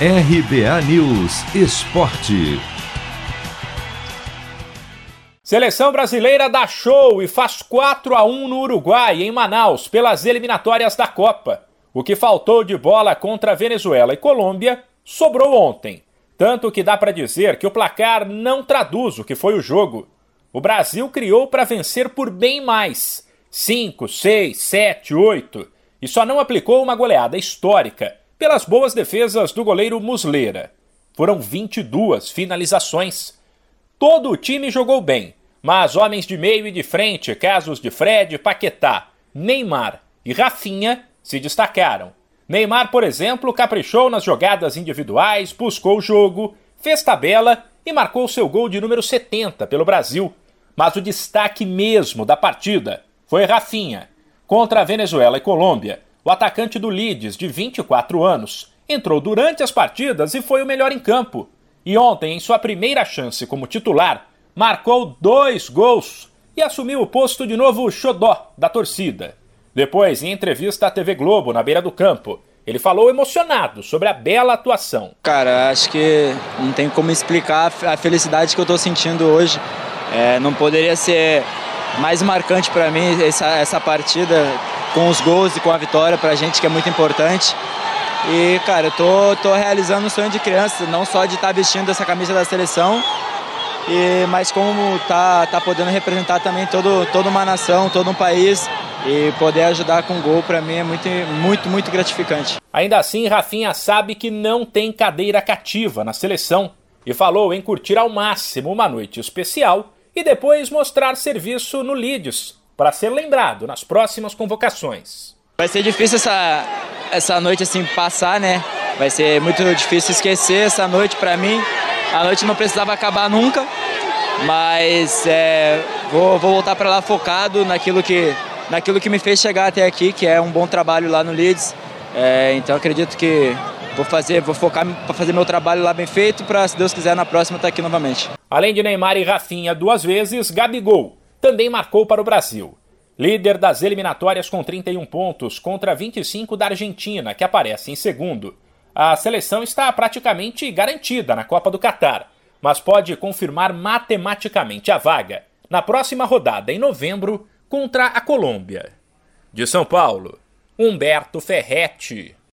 RBA News Esporte. Seleção brasileira dá show e faz 4 a 1 no Uruguai, em Manaus, pelas eliminatórias da Copa. O que faltou de bola contra Venezuela e Colômbia sobrou ontem. Tanto que dá para dizer que o placar não traduz o que foi o jogo. O Brasil criou para vencer por bem mais 5, 6, 7, 8 e só não aplicou uma goleada histórica pelas boas defesas do goleiro Musleira. Foram 22 finalizações. Todo o time jogou bem, mas homens de meio e de frente, casos de Fred, Paquetá, Neymar e Rafinha, se destacaram. Neymar, por exemplo, caprichou nas jogadas individuais, buscou o jogo, fez tabela e marcou seu gol de número 70 pelo Brasil. Mas o destaque mesmo da partida foi Rafinha. Contra a Venezuela e Colômbia, o atacante do Leeds, de 24 anos, entrou durante as partidas e foi o melhor em campo. E ontem, em sua primeira chance como titular, marcou dois gols e assumiu o posto de novo xodó da torcida. Depois, em entrevista à TV Globo, na beira do campo, ele falou emocionado sobre a bela atuação. Cara, acho que não tem como explicar a felicidade que eu estou sentindo hoje. É, não poderia ser mais marcante para mim essa, essa partida com os gols e com a vitória para a gente que é muito importante. E, cara, eu tô, tô realizando um sonho de criança, não só de estar tá vestindo essa camisa da seleção, e, mas como tá, tá podendo representar também todo, toda uma nação, todo um país e poder ajudar com gol para mim é muito, muito, muito gratificante. Ainda assim, Rafinha sabe que não tem cadeira cativa na seleção e falou em curtir ao máximo uma noite especial e depois mostrar serviço no Leeds, para ser lembrado nas próximas convocações. Vai ser difícil essa, essa noite assim passar, né? Vai ser muito difícil esquecer essa noite para mim. A noite não precisava acabar nunca, mas é, vou, vou voltar para lá focado naquilo que, naquilo que me fez chegar até aqui, que é um bom trabalho lá no Leeds. É, então acredito que vou fazer, vou focar para fazer meu trabalho lá bem feito, para se Deus quiser na próxima estar tá aqui novamente. Além de Neymar e Rafinha duas vezes, Gabigol também marcou para o Brasil. Líder das eliminatórias com 31 pontos contra 25 da Argentina, que aparece em segundo. A seleção está praticamente garantida na Copa do Catar, mas pode confirmar matematicamente a vaga na próxima rodada em novembro contra a Colômbia. De São Paulo, Humberto Ferretti.